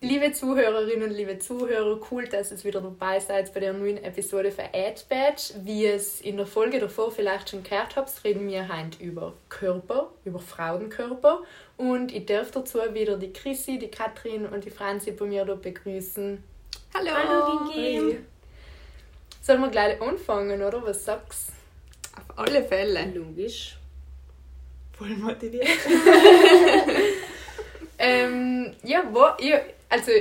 Liebe Zuhörerinnen, liebe Zuhörer, cool, dass ihr wieder dabei seid bei der neuen Episode von Edge Badge. Wie ihr es in der Folge davor vielleicht schon gehört habt, reden wir heute über Körper, über Frauenkörper. Und ich darf dazu wieder die Chrissy, die Katrin und die Franzi bei mir begrüßen. Hallo! Hallo, Gigi! Sollen wir gleich anfangen, oder? Was sagst du? Auf alle Fälle. Logisch. Voll motiviert. ähm, ja, wo, ihr also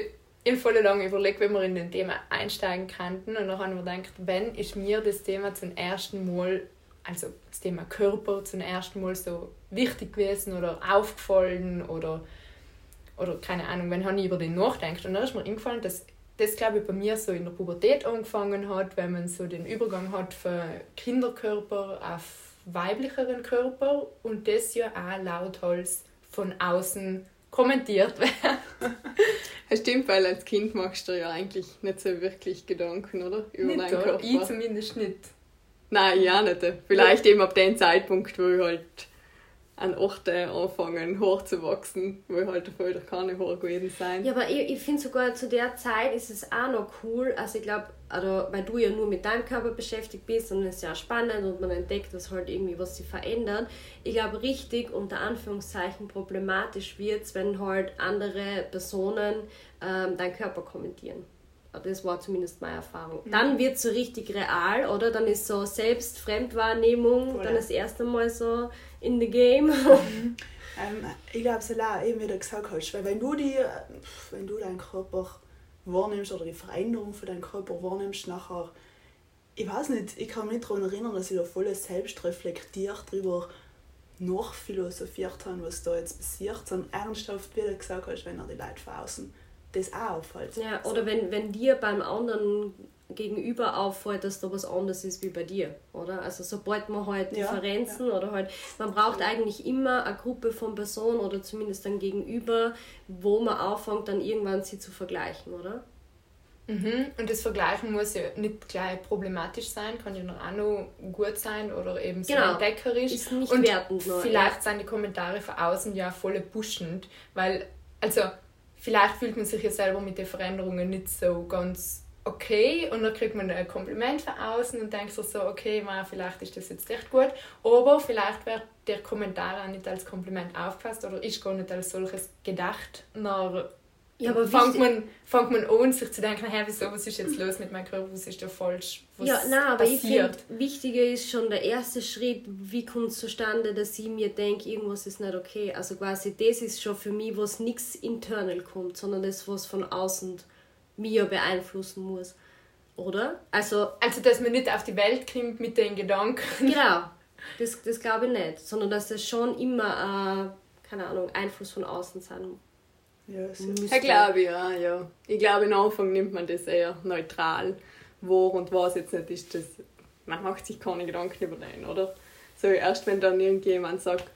ich habe voll lange überlegt, wenn wir in den Thema einsteigen könnten. Und dann habe ich mir gedacht, wenn ist mir das Thema zum ersten Mal, also das Thema Körper zum ersten Mal so wichtig gewesen oder aufgefallen oder, oder keine Ahnung, wenn habe ich über den nachdenkt. Und dann ist mir eingefallen, dass das, glaube ich, bei mir so in der Pubertät angefangen hat, wenn man so den Übergang hat von Kinderkörper auf weiblicheren Körper und das ja auch lauthals von außen kommentiert werden. Das stimmt, weil als Kind machst du ja eigentlich nicht so wirklich Gedanken, oder? Über nicht deinen Körper. Ich zumindest nicht. Nein, ja nicht. Vielleicht ja. eben ab dem Zeitpunkt, wo ich halt an Orten anfangen hochzuwachsen, wo ich halt vorher keine Haare gewesen sein. Ja, aber ich, ich finde sogar zu der Zeit ist es auch noch cool, also ich glaube, also, weil du ja nur mit deinem Körper beschäftigt bist und es ist ja spannend und man entdeckt, dass halt irgendwie was sich verändert. Ich glaube, richtig unter Anführungszeichen problematisch wird es, wenn halt andere Personen ähm, deinen Körper kommentieren. Das war zumindest meine Erfahrung. Mhm. Dann wird es so richtig real, oder? Dann ist so Selbstfremdwahrnehmung, Voll. dann das erste Mal so in the game. Mhm. ähm, ich glaube, es auch eben wie du gesagt hast, weil wenn du, die, wenn du deinen Körper wahrnimmst oder die Veränderung von deinem Körper wahrnimmst, nachher, ich weiß nicht, ich kann mich daran erinnern, dass ich da voll selbst reflektiert darüber nachphilosophiert habe, was da jetzt passiert, sondern ernsthaft, wie du gesagt hast, wenn er die Leute von außen das auch auffällt. Ja, oder wenn, wenn dir beim anderen gegenüber auffällt, dass da was anderes ist wie bei dir, oder? Also sobald man halt Differenzen ja, oder halt, man braucht eigentlich immer eine Gruppe von Personen oder zumindest ein Gegenüber, wo man anfängt, dann irgendwann sie zu vergleichen, oder? Mhm. Und das Vergleichen muss ja nicht gleich problematisch sein, kann ja noch auch noch gut sein oder eben so genau. entdeckerisch. Ist nicht und wertend nur, Vielleicht ja. sind die Kommentare von außen ja voll pushend, weil, also vielleicht fühlt man sich ja selber mit den Veränderungen nicht so ganz okay und dann kriegt man ein Kompliment von außen und denkt sich so, okay, man, vielleicht ist das jetzt echt gut, aber vielleicht wird der Kommentar auch nicht als Kompliment aufgefasst oder ist gar nicht als solches gedacht. Dann ja, aber fängt man, fängt man an, sich zu denken, hey, wieso, was ist jetzt los mit meinem Körper, was ist da falsch, was Ja, nein, aber passiert? ich finde, wichtiger ist schon der erste Schritt, wie kommt es zustande, dass ich mir denke, irgendwas ist nicht okay. Also quasi, das ist schon für mich, was nichts internal kommt, sondern das, was von außen mir beeinflussen muss. Oder? Also, also, dass man nicht auf die Welt kommt mit den Gedanken. Genau, das, das glaube ich nicht. Sondern dass das schon immer, äh, keine Ahnung, Einfluss von außen sein ja, ich glaube ja, ja. Ich glaube, am Anfang nimmt man das eher neutral. Wo und was jetzt nicht ist, das, man macht sich keine Gedanken über den, oder? So erst wenn dann irgendjemand sagt,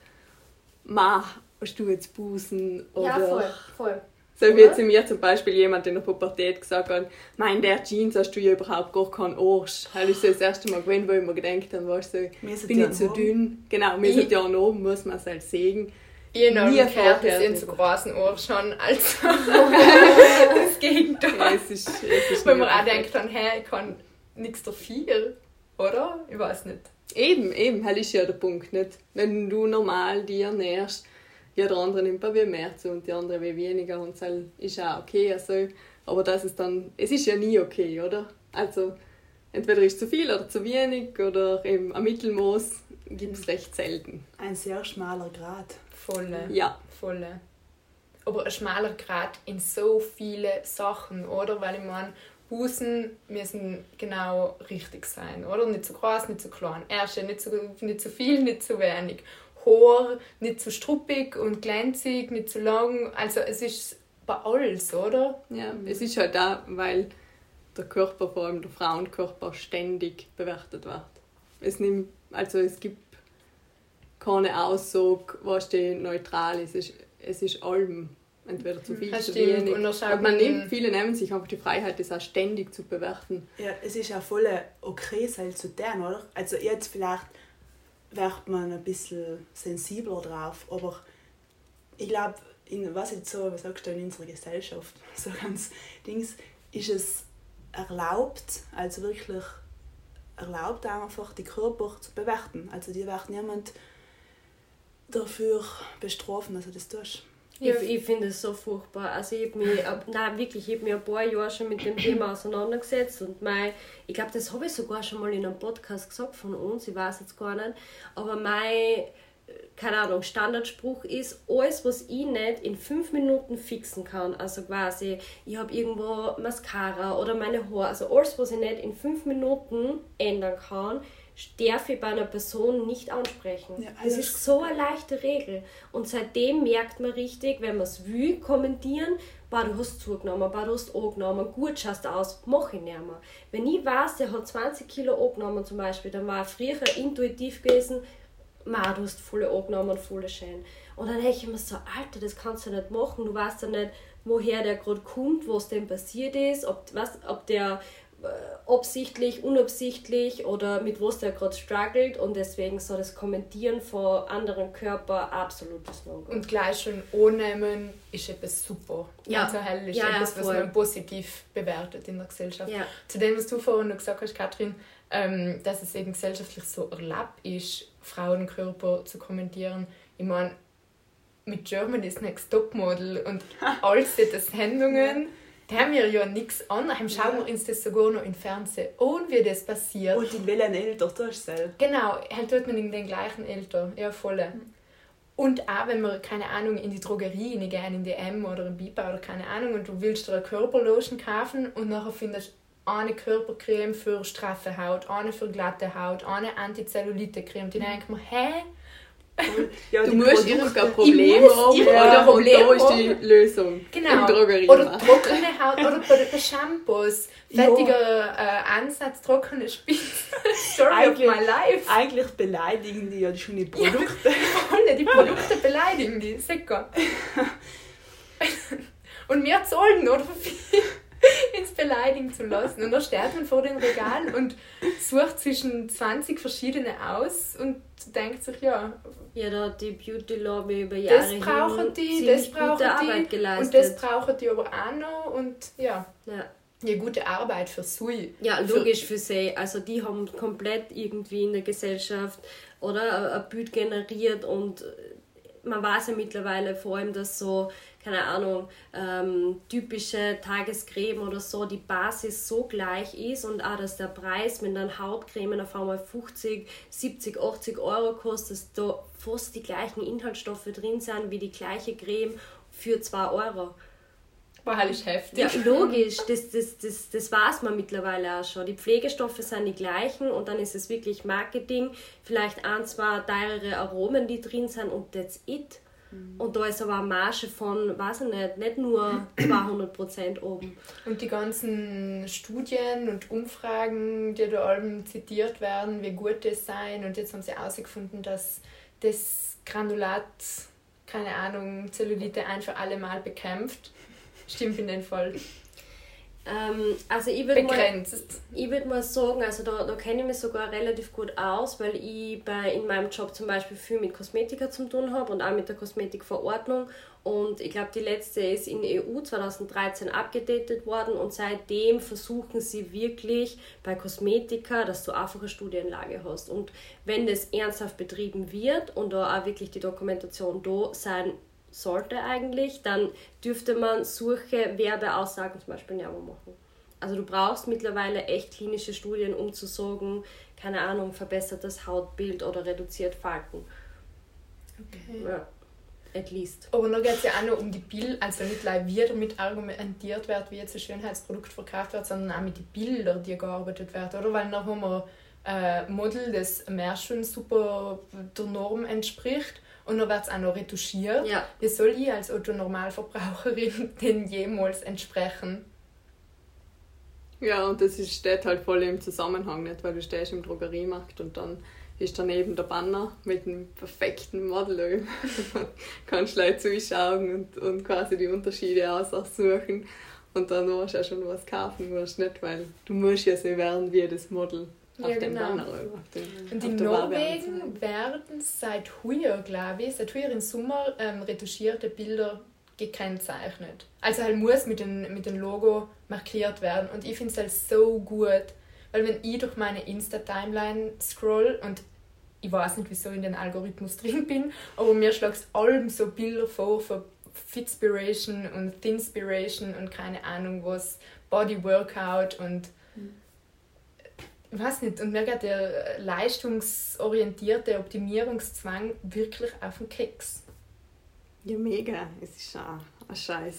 Ma, hast du jetzt Busen? Oder ja, voll, voll. So wie zu mir zum Beispiel jemand in der Pubertät gesagt hat, mein der Jeans hast du ja überhaupt gar keinen Arsch. Das ist so das erste Mal gewesen, wo ich mir gedacht habe, weißt du, bin ich zu dünn. Genau, wir sind ja noch oben, muss man es halt sehen. Ich habe gehört, dass ihr zu großen Ohren schon als das Gegenteil. Ja, es ist, es ist Wenn man auch denkt, dann, hey, ich kann nichts dafür, oder? Ich weiß nicht. Eben, eben, das ist ja der Punkt, nicht? Wenn du normal dir ernährst, ja, der andere nimmt ein mehr zu und die andere wie weniger und das ist auch okay. Also, aber das ist dann, es ist ja nie okay, oder? Also, entweder ist zu viel oder zu wenig oder eben ein Mittelmaß gibt es recht selten. Ein sehr schmaler Grad. Volle. Ja. Volle. Aber ein schmaler Grad in so viele Sachen, oder? Weil ich meine, Busen müssen genau richtig sein, oder? Nicht zu groß, nicht zu klein. Ärsche nicht zu, nicht zu viel, nicht zu wenig. Haar nicht zu struppig und glänzig, nicht zu lang. Also es ist bei alles, oder? Ja, es ist halt da, weil der Körper, vor allem der Frauenkörper, ständig bewertet wird. Es, nimmt, also es gibt keine Aussage, was neutral ist. Es ist, es ist allem entweder zu viel, Das zu wenig. Und man man- nimmt, viele nehmen sich einfach die Freiheit, das auch ständig zu bewerten. Ja, es ist auch voll okay, sein zu tun, oder? Also jetzt vielleicht wird man ein bisschen sensibler drauf, aber ich glaube, in was jetzt so, was sagst du, in unserer Gesellschaft, so ganz Dings, ist es erlaubt, also wirklich erlaubt einfach die Körper zu bewerten. Also die wird niemand dafür bestrafen, dass er das tust. Ich, ich finde es so furchtbar. Also ich habe mich, ab- nein, wirklich, ich habe mich ein paar Jahre schon mit dem Thema auseinandergesetzt und mein, ich glaube, das habe ich sogar schon mal in einem Podcast gesagt von uns, ich weiß jetzt gar nicht, aber mein, äh, keine Ahnung, Standardspruch ist, alles, was ich nicht in fünf Minuten fixen kann, also quasi, ich habe irgendwo Mascara oder meine Haare, also alles, was ich nicht in fünf Minuten ändern kann, darf ich bei einer Person nicht ansprechen. Ja, das also- ist so eine leichte Regel. Und seitdem merkt man richtig, wenn man es will, kommentieren, bah, du hast zugenommen, bah, du hast angenommen, gut schaust aus, mach ich nicht mehr. Wenn ich weiß, der hat 20 Kilo angenommen zum Beispiel, dann war früher intuitiv gewesen, ma, du hast volle angenommen und volle schön. Und dann denke ich mir so, Alter, das kannst du nicht machen, du weißt ja nicht, woher der gerade kommt, was dem passiert ist, ob, was, ob der absichtlich, unabsichtlich oder mit was der gerade struggelt und deswegen so das Kommentieren von anderen Körper absolutes No-Go. Und gleich schon annehmen ist etwas super. Ja. Also hell ist Ja, ja, etwas, was voll. man positiv bewertet in der Gesellschaft. Ja. Zu dem, was du vorhin noch gesagt hast, Katrin, ähm, dass es eben gesellschaftlich so erlaubt ist, Frauenkörper zu kommentieren. Ich meine, mit Germany's Next Topmodel und all diese Sendungen, da haben wir ja nichts an. Daheim schauen wir uns das sogar noch im Fernsehen an, wie das passiert. Und in welchen Eltern tust du? Genau, halt tut man in den gleichen Eltern. Ja, voll. Und auch wenn wir, keine Ahnung, in die Drogerie gehen, in die M oder in Bipa oder keine Ahnung, und du willst dir eine Körperlotion kaufen und nachher findest du eine Körpercreme für straffe Haut, eine für glatte Haut, eine Antizellulite-Creme. Die denke ich mir, hä? Ja, Du musst irgendein Problem haben oder, und Problem da ist die. Lösung. Genau. Im. Oder trockene Haut, oder bei den Shampoos. Ja. Fettiger äh, Ansatz, trockene Spitze. Story of Eigentlich- my life. Eigentlich beleidigen die ja schon die Ja. Produkte. Alle die Produkte beleidigen die, sicher. Und wir zahlen oder für viel ins Beleidigen zu lassen. Und da steht man vor dem Regal und sucht zwischen 20 verschiedene aus und denkt sich, ja, Ja, da hat die Beauty Lobby über Jahre das brauchen die, das brauchen gute Arbeit die und geleistet. das brauchen die aber auch noch und ja, ja. ja gute Arbeit für Sui. Ja, Für- logisch für sie. Also die haben komplett irgendwie in der Gesellschaft oder ein Bild generiert und man weiß ja mittlerweile vor allem, dass so, keine Ahnung, ähm, typische Tagescreme oder so, die Basis so gleich ist und auch, dass der Preis mit einer Hautcreme auf einmal 50, 70, 80 Euro kostet, dass da fast die gleichen Inhaltsstoffe drin sind wie die gleiche Creme für 2 Euro. War halt heftig. Ja, logisch, das, das, das, das weiß man mittlerweile auch schon. Die Pflegestoffe sind die gleichen und dann ist es wirklich Marketing, vielleicht ein, zwei teurere Aromen, die drin sind und that's it. Und da ist aber eine Marge von, weiß ich nicht, nicht nur 200% oben. Und die ganzen Studien und Umfragen, die da allem zitiert werden, wie gut das sein. Und jetzt haben sie herausgefunden, dass das Granulat, keine Ahnung, Zellulite ein für alle Mal bekämpft. Stimmt in dem Fall. Ähm, also ich würde mal, ich würd mal sagen, also da, da kenne ich mich sogar relativ gut aus, weil ich bei, in meinem Job zum Beispiel viel mit Kosmetika zu tun habe und auch mit der Kosmetikverordnung. Und ich glaube, die letzte ist in EU 2013 abgedatet worden und seitdem versuchen sie wirklich bei Kosmetika, dass du einfach eine Studienlage hast. Und wenn das ernsthaft betrieben wird und da auch wirklich die Dokumentation da sein sollte eigentlich, dann dürfte man solche Werbeaussagen zum Beispiel nicht mehr machen. Also du brauchst mittlerweile echt klinische Studien, um zu sagen, keine Ahnung, verbessert das Hautbild oder reduziert Falten. Okay. Ja, at least. Aber noch geht es ja auch noch um die Bilder, also nicht gleich wie damit argumentiert wird, wie jetzt ein Schönheitsprodukt verkauft wird, sondern auch mit den Bildern, die gearbeitet werden, oder? Weil dann haben wir ein Model, das mehr schon super der Norm entspricht und dann wird es auch noch retuschiert. Ja, Wie soll ich als Otto-Normalverbraucherin denn jemals entsprechen? Ja, und das ist, steht halt voll im Zusammenhang, nicht? Weil du stehst im Drogeriemarkt und dann ist daneben der Banner mit dem perfekten Model. kannst du zuschauen und, und quasi die Unterschiede aussuchen. Und dann musst du auch schon was kaufen, musst nicht, weil du musst ja so werden wie das Model auf Ja, dem genau. Banner. Auf dem, Und auf in der Norwegen werden seit heuer, glaube ich, seit heuer im Sommer ähm, retuschierte Bilder gekennzeichnet. Also halt muss mit dem mit dem Logo markiert werden. Und ich finde es halt so gut, weil wenn ich durch meine Insta-Timeline scroll und ich weiß nicht, wieso ich in den Algorithmus drin bin, aber mir schlägt allem so Bilder vor von Fitspiration und Thinspiration und keine Ahnung was, Body Workout und ich weiß nicht, und mir geht der leistungsorientierte Optimierungszwang wirklich auf den Keks. Ja, mega. Es ist auch ein Scheiß.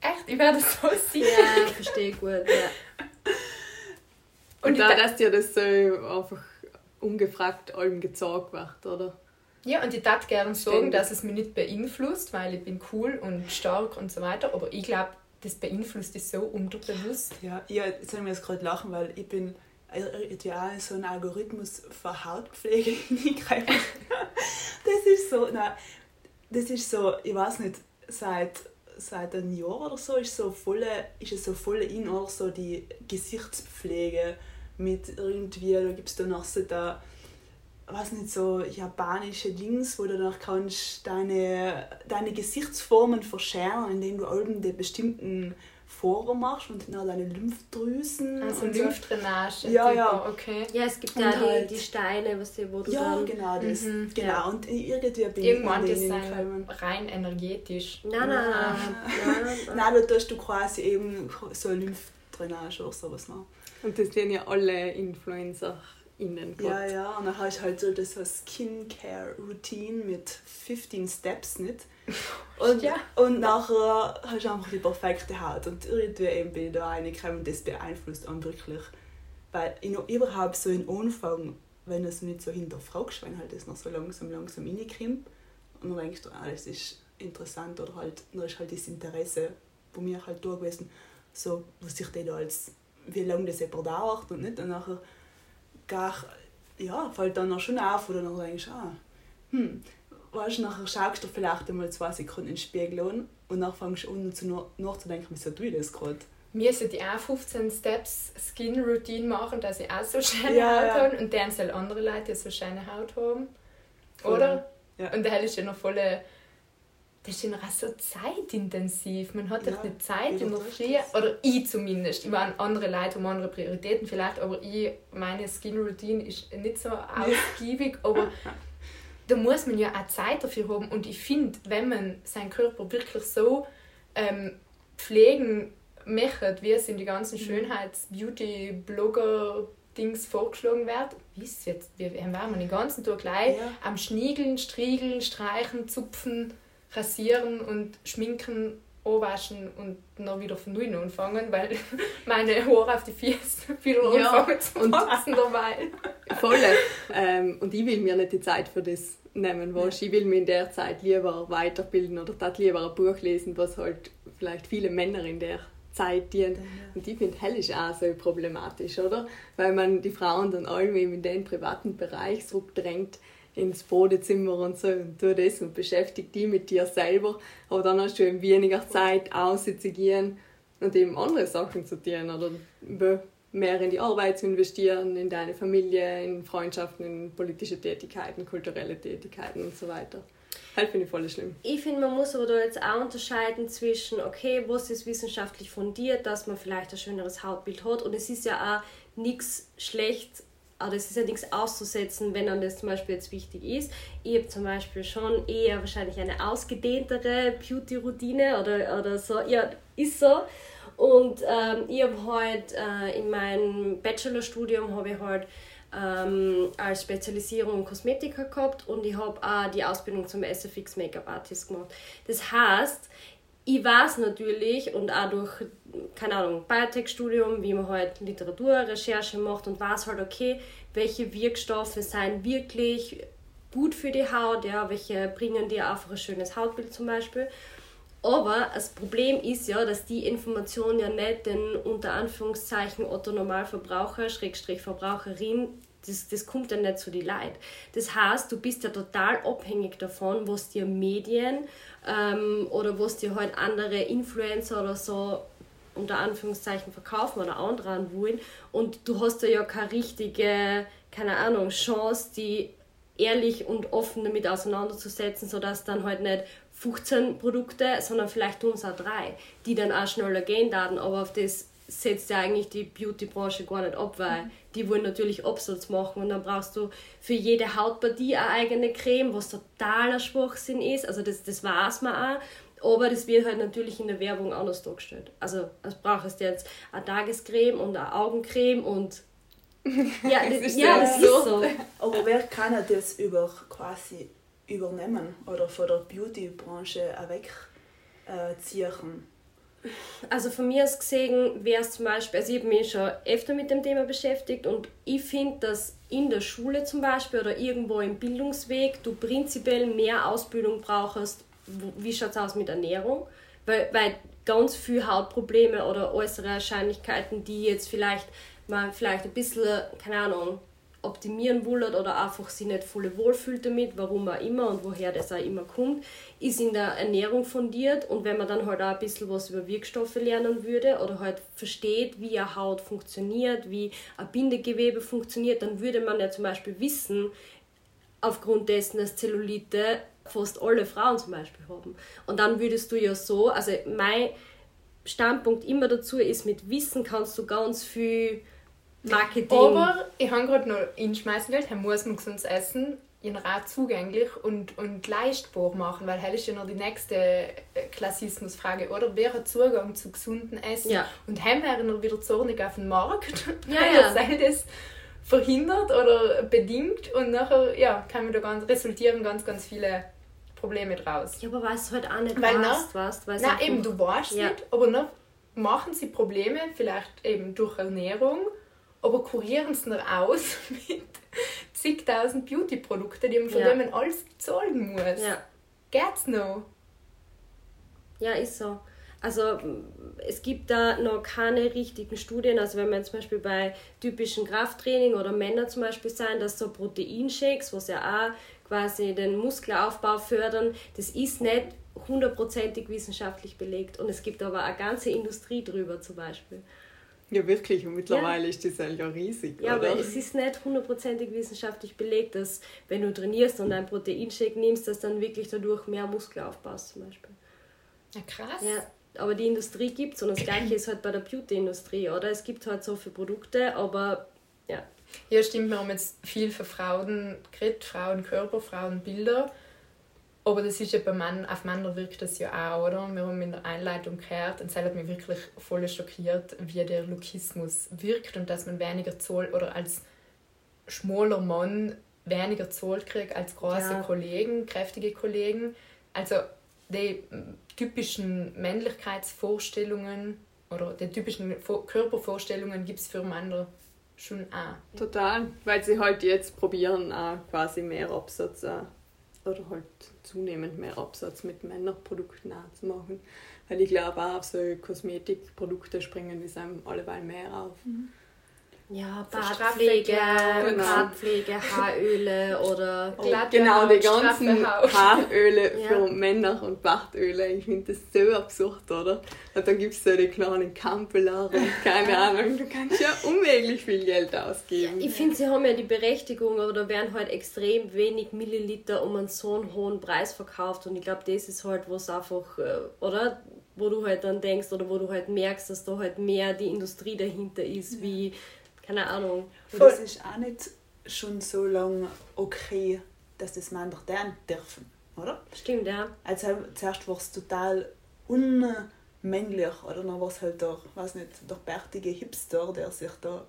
Echt, ich werde so sicher. Ja, verstehe ich gut. Ja. Und, Und da, ich da- dass dir das so einfach ungefragt allem gezeigt wird, oder? Ja, und ich darf gerne sagen, Ständig. dass es mich nicht beeinflusst, weil ich bin cool und stark und so weiter, aber ich glaube, das beeinflusst dich so unterbewusst. Ja, ja jetzt soll ich mir jetzt gerade lachen, weil ich bin irgendwie auch in so einen Algorithmus für Hautpflege hineingreifen. Das ist so, nein, das ist so, ich weiß nicht, seit, seit einem Jahr oder so ist, so volle, ist es so voll in, oder so die Gesichtspflege mit irgendwie, da gibt es dann noch so da, weiß nicht, so japanische Dings, wo du danach kannst deine, deine Gesichtsformen verschärfen, indem du eben die bestimmten Formen machst und dann deine Lymphdrüsen Also. Lymphdrainage. Ja, ja. Okay. ja, es gibt Und ja die, halt- die Steine, was die, wo du Ja, dann... genau das. Mhm, genau. ja. Und irgendwie bin Irgendwann ich ist in es rein energetisch. Nein, nein, nein. nein, nein. Nein, da tust du quasi eben so eine Lymphdrainage oder sowas machen. Und das sind ja alle InfluencerInnen. Ja, ja. Und dann habe ich halt so das so Skincare-Routine mit 15 Steps nicht. Und, Ja. und nachher hast du einfach die perfekte Haut. Und irgendwie eben bin ich da reingekommen und das beeinflusst einen wirklich. Weil ich noch überhaupt so in Anfang, wenn du es nicht so hinterfragst, wenn halt das noch so langsam, langsam reinkommt, und dann denkst du, ah, das ist interessant oder halt, dann ist halt das Interesse bei mir halt da gewesen, so, was sich da als, wie lange das jemand dauert und nicht. Und nachher gar, ja, fällt dann auch schon auf, oder dann denkst du, ah, hm, weißt du, nachher schaust du vielleicht einmal zwei Sekunden in den Spiegel an und dann fängst du an zu nach- nachzudenken, wieso tue ich das gerade. Mir sollte ich auch 15 Steps Skin Routine machen, dass ich auch so schöne Ja, Haut ja. habe und dann sollen andere Leute die so schöne Haut haben. Oder? Ja. Und der ist ja noch voll. Das ist ja noch so zeitintensiv. Man hat Ja, nicht Zeit in der übertrifft Früh. das. Oder ich zumindest. Ich meine, andere Leute haben andere Prioritäten vielleicht, aber ich, meine Skin Routine ist nicht so ausgiebig. Aber da muss man ja auch Zeit dafür haben. Und ich finde, wenn man seinen Körper wirklich so ähm, pflegen möchte, wie es in die ganzen Schönheits-Beauty-Blogger-Dings vorgeschlagen wird, wisst jetzt, wir wir werden den ganzen Tag gleich Ja. am Schniegeln, Striegeln, Streichen, Zupfen, Rasieren und Schminken, anwaschen und dann wieder von null anfangen, weil meine Haare auf die Füße wieder Ja, anfangen zu und- wachsen dabei. Voll. Ähm, und ich will mir nicht die Zeit für das nehmen, weißt? ich will mich in der Zeit lieber weiterbilden oder das lieber ein Buch lesen, was halt vielleicht viele Männer in der Zeit dienen. Und ich finde, hell ist auch so problematisch, oder? Weil man die Frauen dann irgendwie in den privaten Bereich zurückdrängt, ins Badezimmer und so und tu das und beschäftigt die mit dir selber. Aber dann hast du eben weniger Zeit, auszugehen und eben andere Sachen zu tun oder mehr in die Arbeit zu investieren, in deine Familie, in Freundschaften, in politische Tätigkeiten, kulturelle Tätigkeiten und so weiter. Halt finde ich voll schlimm. Ich finde, man muss aber da jetzt auch unterscheiden zwischen, okay, was ist wissenschaftlich fundiert, dass man vielleicht ein schöneres Hautbild hat. Und es ist ja auch nichts schlecht, aber es ist ja nichts auszusetzen, wenn einem das zum Beispiel jetzt wichtig ist. Ich habe zum Beispiel schon eher wahrscheinlich eine ausgedehntere Beauty-Routine oder, oder so. Ja, ist so. Und ähm, ich habe halt äh, in meinem Bachelorstudium habe ich halt ähm, als Spezialisierung Kosmetiker gehabt und ich habe auch die Ausbildung zum SFX Make-up Artist gemacht. Das heißt, ich weiß natürlich und auch durch, keine Ahnung, Biotech-Studium, wie man halt Literatur, Recherche macht und weiß halt, okay, welche Wirkstoffe sind wirklich gut für die Haut, ja, welche bringen dir einfach ein schönes Hautbild zum Beispiel. Aber das Problem ist ja, dass die Information ja nicht den unter Anführungszeichen Otto Normalverbraucher, Schrägstrich Verbraucherin, das, das kommt ja nicht zu die Leid. Das heißt, du bist ja total abhängig davon, was dir Medien ähm, oder was dir halt andere Influencer oder so unter Anführungszeichen verkaufen oder anderen wollen. Und du hast da ja keine richtige, keine Ahnung, Chance, die ehrlich und offen damit auseinanderzusetzen, sodass dann halt nicht 15 Produkte, sondern vielleicht tun es auch drei, die dann auch schneller gehen werden, aber auf das setzt ja eigentlich die Beauty-Branche gar nicht ab, weil die wollen natürlich Absatz machen und dann brauchst du für jede Hautpartie eine eigene Creme, was totaler Schwachsinn ist, also das, das weiß man auch, aber das wird halt natürlich in der Werbung anders dargestellt. Also, als brauchst du jetzt eine Tagescreme und eine Augencreme und ja, das, ist ja, das ist so. Aber wer kann das über quasi übernehmen oder von der Beauty-Branche wegziehen? Also von mir aus gesehen wäre es zum Beispiel, also ich habe mich schon öfter mit dem Thema beschäftigt und ich finde, dass in der Schule zum Beispiel oder irgendwo im Bildungsweg du prinzipiell mehr Ausbildung brauchst, wie schaut es aus mit Ernährung, weil, weil ganz viele Hautprobleme oder äußere Erscheinlichkeiten, die jetzt vielleicht man vielleicht ein bisschen, keine Ahnung, optimieren will oder einfach sich nicht voll wohlfühlt damit, warum auch immer und woher das auch immer kommt, ist in der Ernährung fundiert und wenn man dann halt auch ein bisschen was über Wirkstoffe lernen würde oder halt versteht, wie eine Haut funktioniert, wie ein Bindegewebe funktioniert, dann würde man ja zum Beispiel wissen, aufgrund dessen, dass Zellulite fast alle Frauen zum Beispiel haben. Und dann würdest du ja so, also mein Standpunkt immer dazu ist, mit Wissen kannst du ganz viel Marketing. Aber ich habe gerade noch hinschmeißen wollen, er muss man gesund essen, in Rat zugänglich und, und leistbar machen, weil das ist ja noch die nächste äh, Klassismusfrage, oder? Wer hat Zugang zu gesunden Essen? Ja. Und haben wir noch wieder zornig auf den Markt, Ja, ja. sei das verhindert oder bedingt und nachher ja, kann da ganz, resultieren ganz, ganz viele Probleme draus. Ja, aber weißt du halt auch nicht, Weil, weißt, weißt, weißt Nein, einfach- eben, du weißt Ja. nicht, aber noch machen sie Probleme, vielleicht eben durch Ernährung, aber kurieren es noch aus mit zigtausend Beauty-Produkten, die man von Ja. denen alles bezahlen muss. Ja. Geht's noch? Ja, ist so. Also es gibt da noch keine richtigen Studien. Also wenn man zum Beispiel bei typischen Krafttraining oder Männer zum Beispiel sein, dass so Proteinshakes, was ja auch quasi den Muskelaufbau fördern, das ist nicht hundertprozentig wissenschaftlich belegt. Und es gibt aber eine ganze Industrie drüber zum Beispiel. Ja, wirklich. Und mittlerweile ist das ja riesig, Ja, oder? aber es ist nicht hundertprozentig wissenschaftlich belegt, dass wenn du trainierst und einen Proteinshake nimmst, dass dann wirklich dadurch mehr Muskel aufbaust zum Beispiel. Ja, krass. Ja, aber die Industrie gibt es und das gleiche ist halt bei der Beauty-Industrie, oder? Es gibt halt so viele Produkte, aber ja. Ja, stimmt, wir haben jetzt viel für Frauen geredet, Frauenkörper, Frauenbilder. Aber das ist ja bei Männern, auf Männer wirkt das ja auch, oder? Wir haben in der Einleitung gehört und es hat mich wirklich voll schockiert, wie der Lokismus wirkt und dass man weniger zahlt oder als schmaler Mann weniger zahlt kriegt als große Ja. Kollegen, kräftige Kollegen. Also die typischen Männlichkeitsvorstellungen oder die typischen Vor- Körpervorstellungen gibt es für Männer schon auch. Total, weil sie halt jetzt probieren, auch quasi mehr Absatz äh, oder halt zunehmend mehr Absatz mit Männerprodukten auch zu machen. Weil ich glaube auch auf solche Kosmetikprodukte springen die einem alleweil mehr auf. Ja, Bartpflege, Strafweg, genau. Bartpflege, Haaröle oder. Glatte Genau, die ganzen. Haaröle Ja. für Männer und Bartöle. Ich finde das so absurd, oder? Und dann gibt es so die kleinen Kampeler und keine Ahnung. Du kannst ja unmöglich viel Geld ausgeben. Ich finde, sie haben ja die Berechtigung, aber da werden halt extrem wenig Milliliter um einen so einen hohen Preis verkauft. Und ich glaube, das ist halt was einfach, äh, oder? Wo du halt dann denkst oder wo du halt merkst, dass da halt mehr die Industrie dahinter ist, wie, keine Ahnung. Und Voll. das ist auch nicht schon so lange okay, dass das Männer dann dürfen, oder? Stimmt, ja. Also zuerst war es total unmännlich, oder dann war es halt der, weiß nicht, der bärtige Hipster, der sich da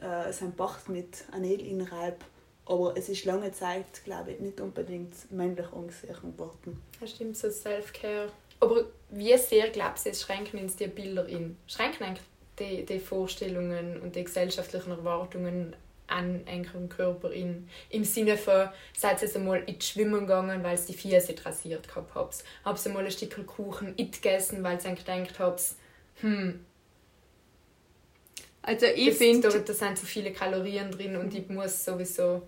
äh, sein Bart mit Anel inreibt. Aber es ist lange Zeit, glaube ich, nicht unbedingt männlich angesehen worden. Das stimmt, so Self-Care. Aber wie sehr glaubst du, es schränken uns die Bilder in? Schränken eigentlich die, die Vorstellungen und die gesellschaftlichen Erwartungen an einem Körper in, im Sinne von, seid ihr einmal in Schwimmen gegangen, weil sie die Füße rasiert gehabt habt. Habt ihr mal ein Stück Kuchen gegessen, weil ihr gedacht habt, hm, also ich finde... Da, da sind so viele Kalorien drin und ich muss sowieso...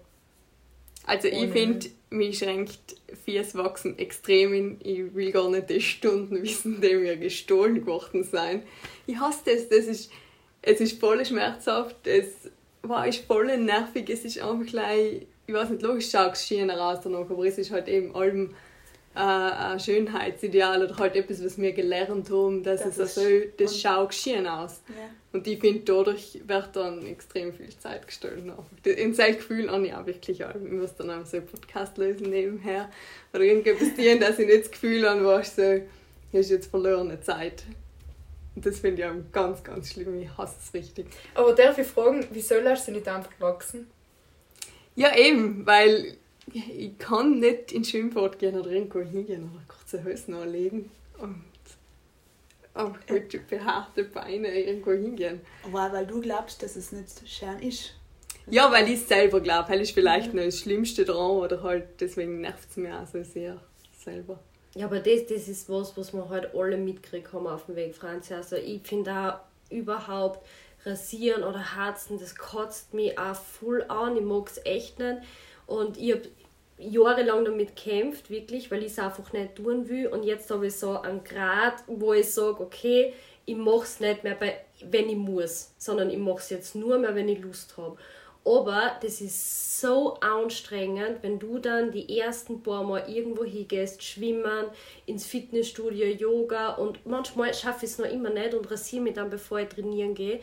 Also ich finde, mich schränkt Füße wachsen extrem in. Ich will gar nicht die Stunden wissen, die mir gestohlen geworden sind. Ich hasse das. das ist, es ist voll schmerzhaft. Es war ist voll nervig. Es ist einfach gleich, ich weiß nicht, logisch schaut es schöner aus danach, aber es ist halt eben allem ein Schönheitsideal oder halt etwas, was wir gelernt haben, dass das es also, das schaut schön aus. Ja. Und ich finde, dadurch wird dann extrem viel Zeit gestellt. In seinem Gefühl habe ich auch wirklich auch. Ich muss dann auch so einen Podcast lösen nebenher. Oder irgendetwas tun, dass ich nicht das Gefühl habe, was so, hier ist jetzt verlorene Zeit. Und das finde ich auch ganz, ganz schlimm. Ich hasse es richtig. Aber darf ich fragen, wieso lässt du nicht einfach wachsen? Ja, eben, weil ich kann nicht ins Schwimmbad gehen oder irgendwo hingehen oder kurze Hosen anlegen und auch mit behaarten Beinen irgendwo hingehen. Aber weil du glaubst, dass es nicht schön ist. Ja, weil ich es selber glaube. Weil ist vielleicht ja. noch das Schlimmste dran oder halt deswegen nervt es mir auch so sehr selber. Ja, aber das, das ist was, was wir halt alle mitgekriegt haben auf dem Weg, Franzi. Also ich finde auch überhaupt rasieren oder harzen, das kotzt mich auch voll an. Ich mag es echt nicht. Und ich habe jahrelang damit kämpft, wirklich, weil ich es einfach nicht tun will. Und jetzt habe ich so einen Grad, wo ich sage, okay, ich mache es nicht mehr, bei, wenn ich muss, sondern ich mache es jetzt nur mehr, wenn ich Lust habe. Aber das ist so anstrengend, wenn du dann die ersten paar Mal irgendwo hingehst, schwimmen, ins Fitnessstudio, Yoga und manchmal schaffe ich es noch immer nicht und rasiere mich dann, bevor ich trainieren gehe.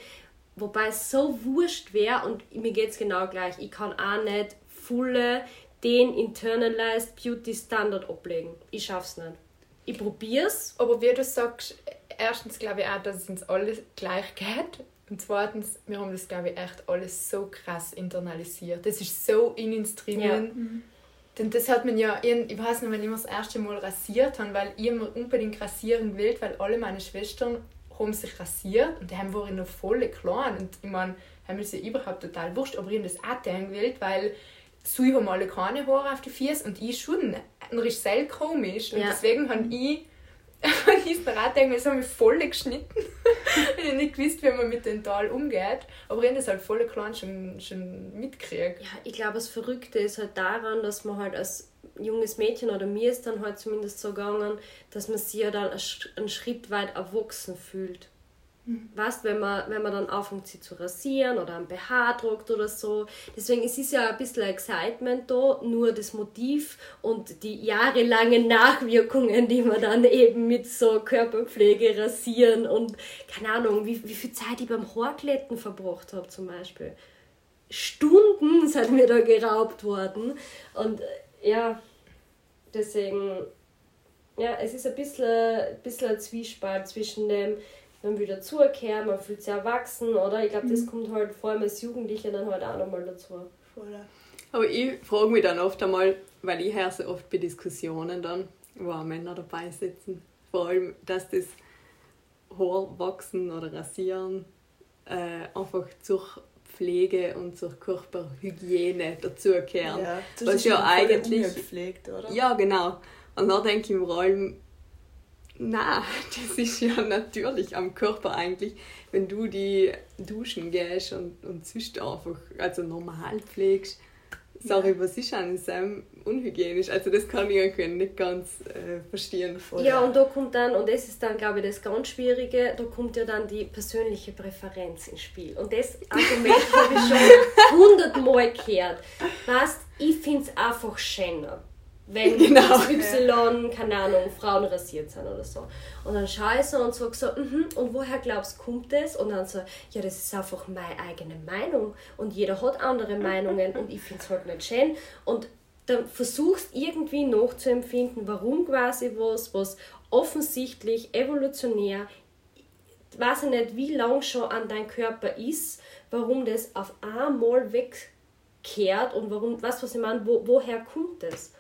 Wobei es so wurscht wäre und mir geht es genau gleich. Ich kann auch nicht volle den Internalized Beauty Standard ablegen. Ich schaff's nicht. Ich probier's. Aber wie du sagst, erstens glaube ich auch, dass es uns alle gleich geht. Und zweitens, wir haben das, glaube ich, echt alles so krass internalisiert. Das ist so in uns drinnen. Ja. Mhm. Denn das hat man ja, ich weiß noch, wenn ich mir das erste Mal rasiert habe, weil ich immer unbedingt rasieren will, weil alle meine Schwestern haben sich rasiert und die haben waren noch voll klein. Und ich meine, haben sie überhaupt total wurscht, aber ich habe das auch gewählt, weil sie haben alle keine Haare auf die Füße und ich schon. Und das ist sehr komisch. Und ja. deswegen habe ich an diesen Rat haben wir voll geschnitten. ich habe nicht gewusst, wie man mit dem Tal umgeht. Aber ich habe das halt voll klein schon, schon mitgekriegt. Ja, ich glaube, das Verrückte ist halt daran, dass man halt als junges Mädchen, oder mir ist dann halt zumindest so gegangen, dass man sich ja dann einen Schritt weit erwachsen fühlt. Weißt, wenn man, wenn man dann anfängt, sie zu rasieren oder ein BH druckt oder so. Deswegen es ist ja ein bisschen Excitement da, nur das Motiv und die jahrelangen Nachwirkungen, die man dann eben mit so Körperpflege, Rasieren und keine Ahnung, wie, wie viel Zeit ich beim Haarkletten verbracht habe zum Beispiel. Stunden sind mir da geraubt worden. Und äh, ja, deswegen, ja, es ist ein bisschen, ein bisschen ein Zwiespalt zwischen dem, dann wieder zukehren, man fühlt sich erwachsen, oder? Ich glaube, das mhm. kommt halt vor allem als Jugendliche dann halt auch nochmal dazu. Voll. Aber ich frage mich dann oft einmal, weil ich höre so oft bei Diskussionen dann, wo auch Männer dabei sitzen, vor allem, dass das Haarwachsen oder Rasieren äh, einfach zur Pflege und zur Körperhygiene dazugehören. Ja, das was ja eigentlich oder? Ja, genau. Und dann denke ich vor allem, na, das ist ja natürlich am Körper eigentlich, wenn du die duschen gehst und, und sonst einfach also normal pflegst. Sorry, ja. was ist an Sam unhygienisch? Also das kann ich irgendwie nicht ganz äh, verstehen. Vorher. Ja, und da kommt dann, und das ist dann, glaube ich, das ganz Schwierige, da kommt ja dann die persönliche Präferenz ins Spiel. Und das Argument habe ich schon hundertmal gehört. Weißt, ich finde es einfach schöner wenn genau. Y, keine Ahnung, Frauen rasiert sind oder so. Und dann schaue ich so und sage so, mhm, und woher glaubst du, kommt das? Und dann so, ja, das ist einfach meine eigene Meinung und jeder hat andere Meinungen und ich finde es halt nicht schön. Und dann versuchst irgendwie nachzuempfinden, warum quasi was, was offensichtlich evolutionär, weiß ich nicht, wie lang schon an deinem Körper ist, warum das auf einmal wegkehrt und warum, was, was ich meine, wo, woher kommt das?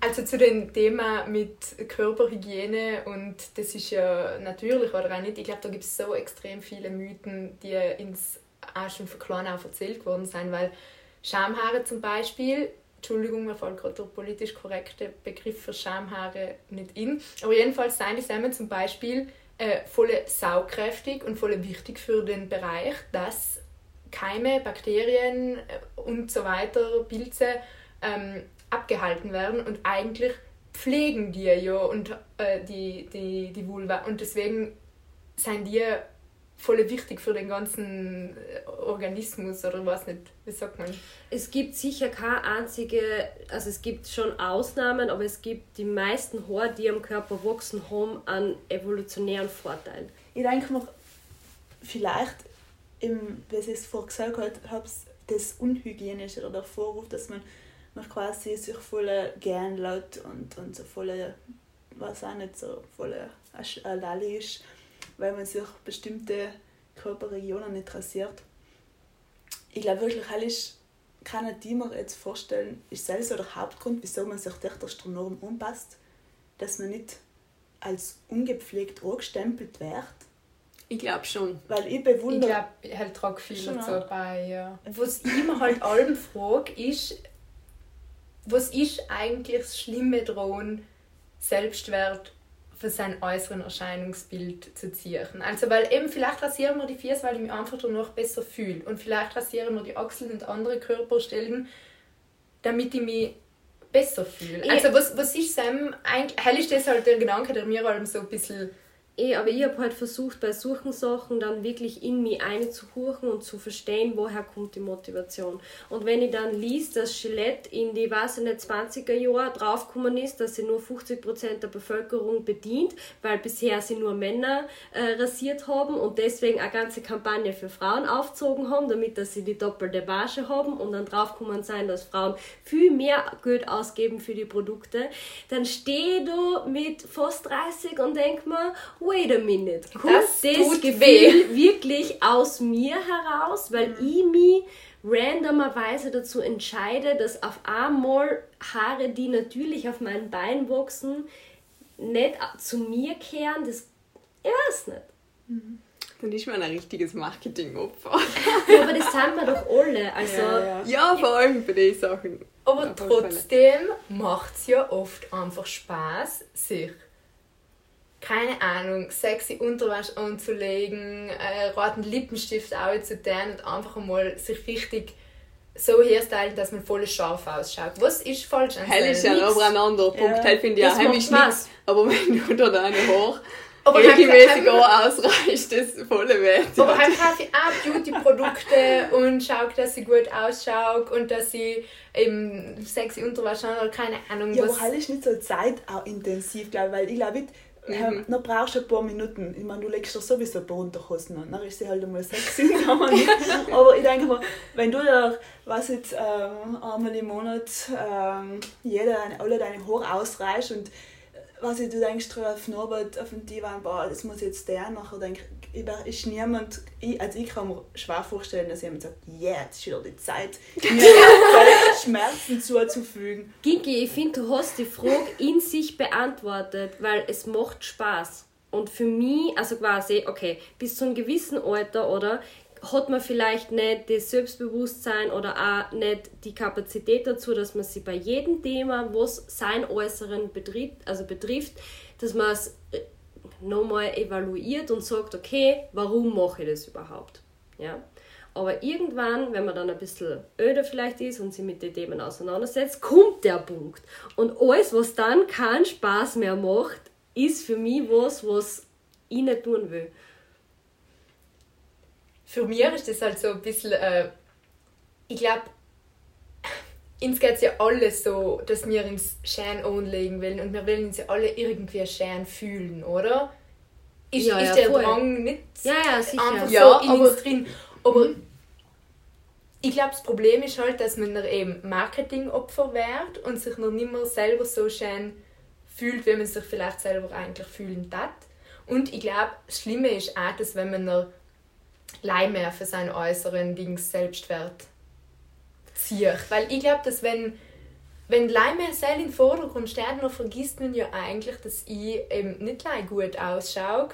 Also zu dem Thema mit Körperhygiene und das ist ja natürlich oder auch nicht, ich glaube, da gibt es so extrem viele Mythen, die ins auch schon von klein auf erzählt worden sein, weil Schamhaare zum Beispiel, Entschuldigung, mir fällt gerade der politisch korrekte Begriff für Schamhaare nicht in, aber jedenfalls seien die Samen zum Beispiel äh, voll saugkräftig und voll wichtig für den Bereich, dass Keime, Bakterien äh, und so weiter, Pilze ähm, abgehalten werden und eigentlich pflegen die ja und äh, die, die, die Vulva und deswegen sind die voll wichtig für den ganzen äh, Organismus oder was nicht, wie sagt man? Es gibt sicher keine einzige, also es gibt schon Ausnahmen, aber es gibt die meisten Haare, die am Körper wachsen, haben einen evolutionären Vorteil. Ich denke mir, vielleicht, im, wie ich es vorher gesagt habe, das Unhygienische oder der Vorwurf, dass man, man quasi sich voll gern lässt und, und so voll, was auch nicht so voll Lalli ist weil man sich bestimmte Körperregionen nicht rasiert. Ich glaube wirklich, ist, kann ich mir jetzt vorstellen, ist selbst der Hauptgrund, wieso man sich durch das Norm anpasst, dass man nicht als ungepflegt angestempelt wird. Ich glaube schon. Weil ich bewundere... Ich glaube, ich halt trage viel dazu bei, ja. Was ich mir halt allem frage, ist, was ist eigentlich das Schlimme daran, Selbstwert für sein äußeren Erscheinungsbild zu ziehen. Also weil eben vielleicht rasieren wir die Füße, weil ich mich einfach danach besser fühle und vielleicht rasieren wir die Achseln und andere Körperstellen, damit ich mich besser fühle. Also was, was ist Sam eigentlich, hell ist das halt der Gedanke, der mir allem so ein bisschen Eh, aber ich habe halt versucht, bei solchen Sachen dann wirklich in mich einzuhorchen und zu verstehen, woher kommt die Motivation. Und wenn ich dann liest, dass Gillette in die, weiß ich nicht, 20er Jahre draufgekommen ist, dass sie nur 50% der Bevölkerung bedient, weil bisher sie nur Männer äh, rasiert haben und deswegen eine ganze Kampagne für Frauen aufgezogen haben, damit dass sie die doppelte Marge haben und dann draufgekommen sein, dass Frauen viel mehr Geld ausgeben für die Produkte, dann stehe du mit fast 30 und denk mir, wait a minute, kommt das, das Gefühl weh. wirklich aus mir heraus, weil mhm. ich mich randomerweise dazu entscheide, dass auf einmal Haare, die natürlich auf meinen Beinen wachsen, nicht zu mir kehren, das ich weiß nicht. Mhm. Dann ist man ein richtiges Marketingopfer. ja, aber das sind wir doch alle. Also, ja, ja. ja vor allem bei den Sachen. Aber trotzdem macht es ja oft einfach Spaß, sich keine Ahnung, sexy Unterwäsche anzulegen, äh, roten Lippenstift aufzutun und einfach einmal sich richtig so herstylen, dass man voll scharf ausschaut. Was ist falsch an Hell ist ja aber ein anderer Punkt. Ja. Hell finde ich ja heimisch nichts. Aber wenn du da deine Haare aber regelmäßig auch ausreicht, das volle wert. Aber halt kaufe ich auch Beauty-Produkte und schaue, dass sie gut ausschaut und dass sie eben sexy Unterwäsche haben oder keine Ahnung. Ja, was. aber halt ist nicht so zeitintensiv, glaube ich, weil ich glaube, Mhm. dann brauchst du ein paar Minuten. Ich meine, du legst doch sowieso ein paar Unterhosen an. Dann ist sie halt einmal sexy. Aber ich denke mal, wenn du da, was jetzt, ähm, einmal im Monat ähm, jeder, alle deine Haare ausreichst und was ich, du denkst auf Norbert, auf den Divan, boah, das muss jetzt der, nachher denke ich, ist niemand, ich, also ich kann mir schwer vorstellen, dass jemand sagt, ja, yeah, jetzt ist wieder die Zeit, mir Schmerzen zuzufügen. Ginki, ich finde, du hast die Frage in sich beantwortet, weil es macht Spaß. Und für mich, also quasi, okay, bis zu einem gewissen Alter, oder, hat man vielleicht nicht das Selbstbewusstsein oder auch nicht die Kapazität dazu, dass man sich bei jedem Thema, was sein Äußeren betrifft, also betrifft, dass man es äh, nochmal evaluiert und sagt, okay, warum mache ich das überhaupt? Ja? Aber irgendwann, wenn man dann ein bisschen öder vielleicht ist und sich mit den Themen auseinandersetzt, kommt der Punkt. Und alles, was dann keinen Spaß mehr macht, ist für mich was, was ich nicht tun will für mich ist das halt so ein bisschen, äh, ich glaube, uns geht es ja alle so, dass wir uns schön anlegen wollen und wir wollen uns ja alle irgendwie schön fühlen, oder? Ist, ja, ist ja, der voll. Drang nicht ja, ja, einfach ja, so in uns drin. Aber mhm. Ich glaube, das Problem ist halt, dass man eben Marketingopfer wird und sich noch nicht mehr selber so schön fühlt, wie man sich vielleicht selber eigentlich fühlen hat. Und ich glaube, das Schlimme ist auch, dass wenn man mehr für seinen äußeren Dings Selbstwert zieht. Weil ich glaube, dass wenn, wenn Leimer sehr im Vordergrund steht, dann vergisst man ja eigentlich, dass ich eben nicht gut ausschaue,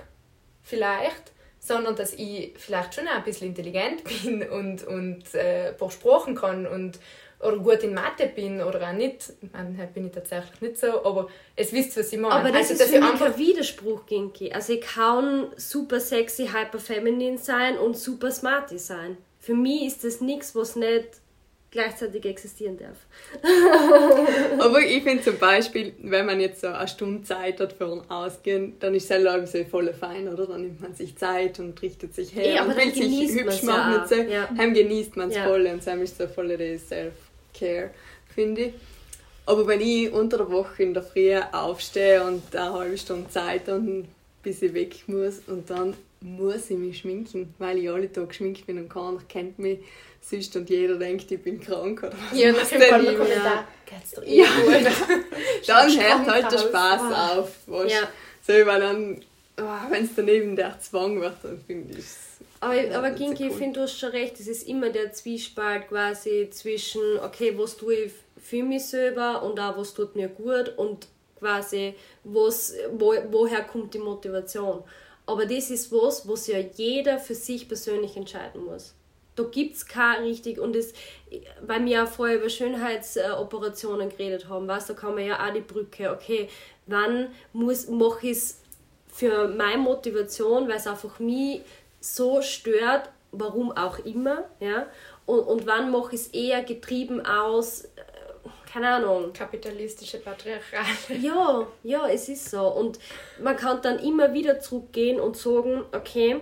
vielleicht, sondern dass ich vielleicht schon ein bisschen intelligent bin und, und äh, ein paar Sprachen kann und oder gut in Mathe bin oder auch nicht. Manchmal bin ich tatsächlich nicht so, aber es wisst, was ich meine. Aber das also, ist dass für ich mich einfach kein Widerspruch, Ginki. Also ich kann super sexy, hyper feminine sein und super smarty sein. Für mich ist das nichts, was nicht gleichzeitig existieren darf. Aber ich finde zum Beispiel, wenn man jetzt so eine Stunde Zeit hat für ein Ausgehen, dann ist es so voll fein, oder? Dann nimmt man sich Zeit und richtet sich her aber und will sich hübsch machen. ja und so. ja. Heim genießt man es Ja. voll und dann ist so voll der Self-Care, finde ich. Aber wenn ich unter der Woche in der Früh aufstehe und eine halbe Stunde Zeit habe, bis ich weg muss und dann muss ich mich schminken, weil ich alle Tage geschminkt bin und keiner kennt mich sonst und jeder denkt, ich bin krank oder was Ja, denn kommt der Kommentar, geht's dir eh Ja. gut? Dann hört halt der Spaß aus. auf. Weißt? Ja. So, weil dann, oh, wenn es daneben der Zwang wird, dann finde ich es. Aber, Ja, aber das Ginki, ja ich cool. finde, du hast schon recht, es ist immer der Zwiespalt quasi zwischen, okay, was tue ich für mich selber und auch was tut mir gut und quasi, was, wo, woher kommt die Motivation. Aber das ist was, was ja jeder für sich persönlich entscheiden muss. Da gibt es kein richtig und das, weil wir ja vorher über Schönheitsoperationen geredet haben, weißt, da kann man ja auch die Brücke, okay, wann mache ich es für meine Motivation, weil es einfach mich so stört, warum auch immer, ja, und, und wann mache ich es eher getrieben aus, keine Ahnung, Kapitalistische Patriarchal. ja, ja, es ist so. Und man kann dann immer wieder zurückgehen und sagen, okay,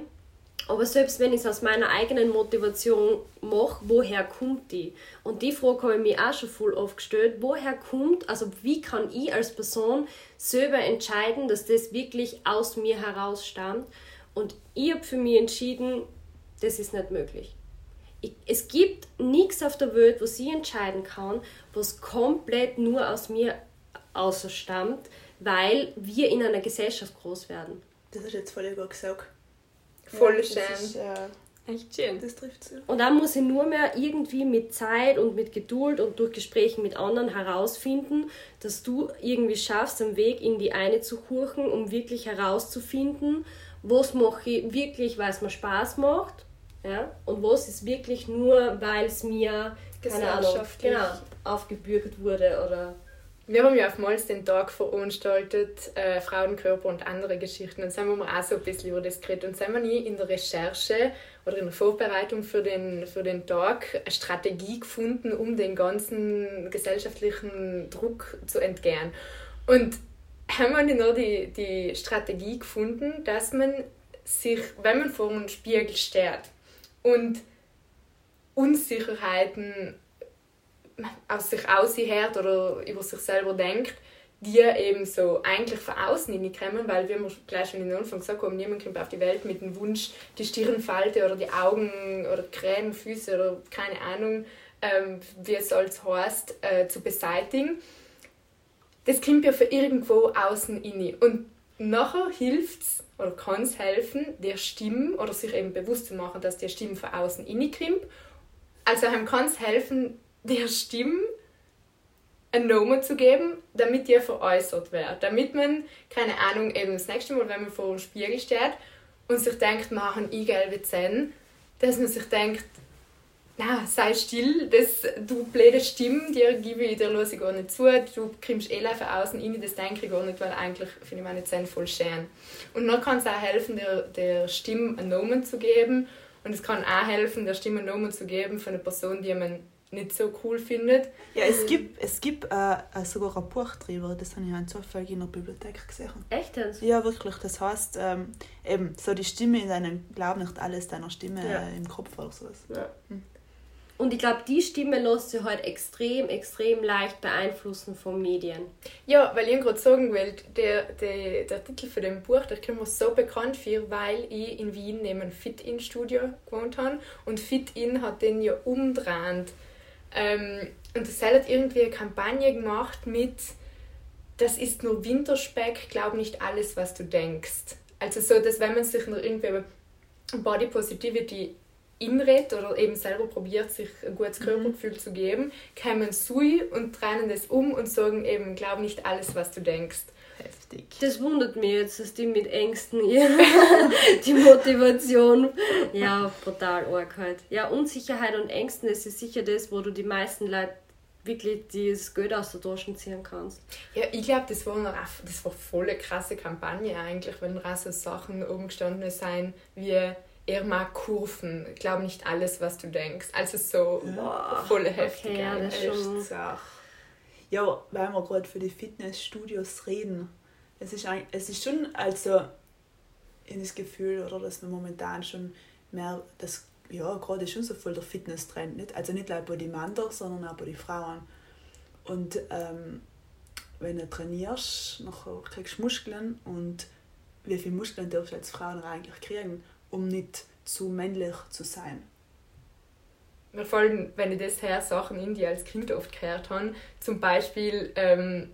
aber selbst wenn ich es aus meiner eigenen Motivation mache, woher kommt die? Und die Frage habe ich mir auch schon voll oft gestellt. Woher kommt, also wie kann ich als Person selber entscheiden, dass das wirklich aus mir heraus stammt? Und ich habe für mich entschieden, das ist nicht möglich. Ich, es gibt nichts auf der Welt, was ich entscheiden kann, was komplett nur aus mir außerstammt, weil wir in einer Gesellschaft groß werden. Das ist jetzt voll gut gesagt. Voll das schön. Ist, äh, Echt schön. das trifft zu. Und dann muss ich nur mehr irgendwie mit Zeit und mit Geduld und durch Gespräche mit anderen herausfinden, dass du irgendwie schaffst, einen Weg in die eine zu kurchen, um wirklich herauszufinden, was mache ich wirklich, weil es mir Spaß macht, ja, und was ist wirklich nur, weil es mir keine Ahnung, Gesellschaftlich. genau, aufgebürgt wurde oder Wir haben ja auf Malz den Tag veranstaltet, äh, Frauenkörper und andere Geschichten. Und sind wir auch so ein bisschen über das geredet. Und sind wir nie in der Recherche oder in der Vorbereitung für den, für den Tag eine Strategie gefunden, um den ganzen gesellschaftlichen Druck zu entgehen. Und haben wir nur die, die Strategie gefunden, dass man sich, wenn man vor einem Spiegel steht und Unsicherheiten aus sich aushört oder über sich selber denkt, die eben so eigentlich von außen hineinkommen, weil wie wir gleich schon in den Anfang gesagt haben, niemand kommt auf die Welt mit dem Wunsch, die Stirnfalte oder die Augen oder die Krähen, Füße oder keine Ahnung, ähm, wie es als heißt, äh, zu beseitigen. Das kommt ja von irgendwo außen inne. Und nachher hilft es oder kann es helfen, der Stimme oder sich eben bewusst zu machen, dass die Stimme von außen inne kommt. Also kann es helfen, der Stimme einen Namen zu geben, damit die veräußert wird. Damit man, keine Ahnung, eben das nächste Mal, wenn man vor dem Spiegel steht und sich denkt, machen ich gelbe Zähne, dass man sich denkt, na, sei still, das, du blöde Stimme, dir gebe ich, dir ich gar nicht zu, du kriegst eh von außen rein, das denke ich gar nicht, weil eigentlich finde ich meine Zähne voll schön. Und dann kann es auch helfen, der, der Stimme einen Namen zu geben und es kann auch helfen, der Stimme einen Namen zu geben von einer Person, die man nicht so cool findet. Ja, es gibt, es gibt äh, äh, sogar ein Buch drüber, das habe ich einen Zufall in der Bibliothek gesehen. echt jetzt? Ja, wirklich. Das heißt, ähm, eben, so die Stimme in deinem, glaub nicht alles deiner Stimme Ja. äh, im Kopf oder sowas. Ja. Und ich glaube, die Stimme lässt sich halt extrem, extrem leicht beeinflussen von Medien. Ja, weil ich gerade sagen will, der, der, der Titel von dem Buch, der kommt mir so bekannt vor, weil ich in Wien neben Fit-In-Studio gewohnt habe und Fit-In hat den ja umdrehend. Ähm, und das hat irgendwie eine Kampagne gemacht mit das ist nur Winterspeck, glaub nicht alles, was du denkst. Also so, dass wenn man sich noch irgendwie über Body Positivity inredet oder eben selber probiert, sich ein gutes Körpergefühl zu geben, kommen sie und drehen das um und sagen eben, glaub nicht alles, was du denkst. Heftig. Das wundert mich jetzt, dass die mit Ängsten die Motivation. Ja, brutal arg halt. Ja, Unsicherheit und Ängsten, das ist sicher das, wo du die meisten Leute wirklich das Geld aus der Tasche ziehen kannst. Ja, ich glaube, das war noch, das war voll eine krasse Kampagne eigentlich, wenn da so Sachen umgestanden sind wie er mag Kurven, ich glaube nicht alles, was du denkst. Also so ja. voll heftig. Okay, ja, das schon. Ja, weil wir gerade für die Fitnessstudios reden. Es ist, ein, es ist schon also in das Gefühl, oder dass man momentan schon mehr das ja, gerade schon so voll der Fitness-Trend. Nicht? Also nicht nur bei den Männern, sondern auch bei den Frauen. Und ähm, wenn du trainierst, nachher kriegst du Muskeln und wie viele Muskeln darfst du als Frau eigentlich kriegen, um nicht zu männlich zu sein? Vor allem, wenn ich das her Sachen in die als Kind oft gehört habe, zum Beispiel, ähm,